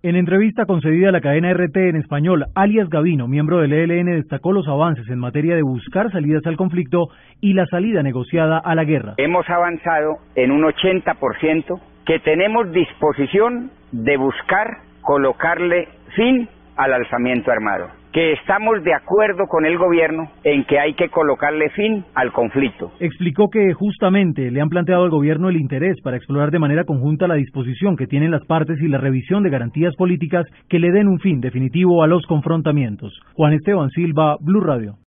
En entrevista concedida a la cadena RT en español, alias Gavino, miembro del ELN, destacó los avances en materia de buscar salidas al conflicto y la salida negociada a la guerra. Hemos avanzado en un 80% que tenemos disposición de buscar colocarle fin al alzamiento armado que estamos de acuerdo con el gobierno en que hay que colocarle fin al conflicto. Explicó que justamente le han planteado al gobierno el interés para explorar de manera conjunta la disposición que tienen las partes y la revisión de garantías políticas que le den un fin definitivo a los confrontamientos. Juan Esteban Silva, Blue Radio.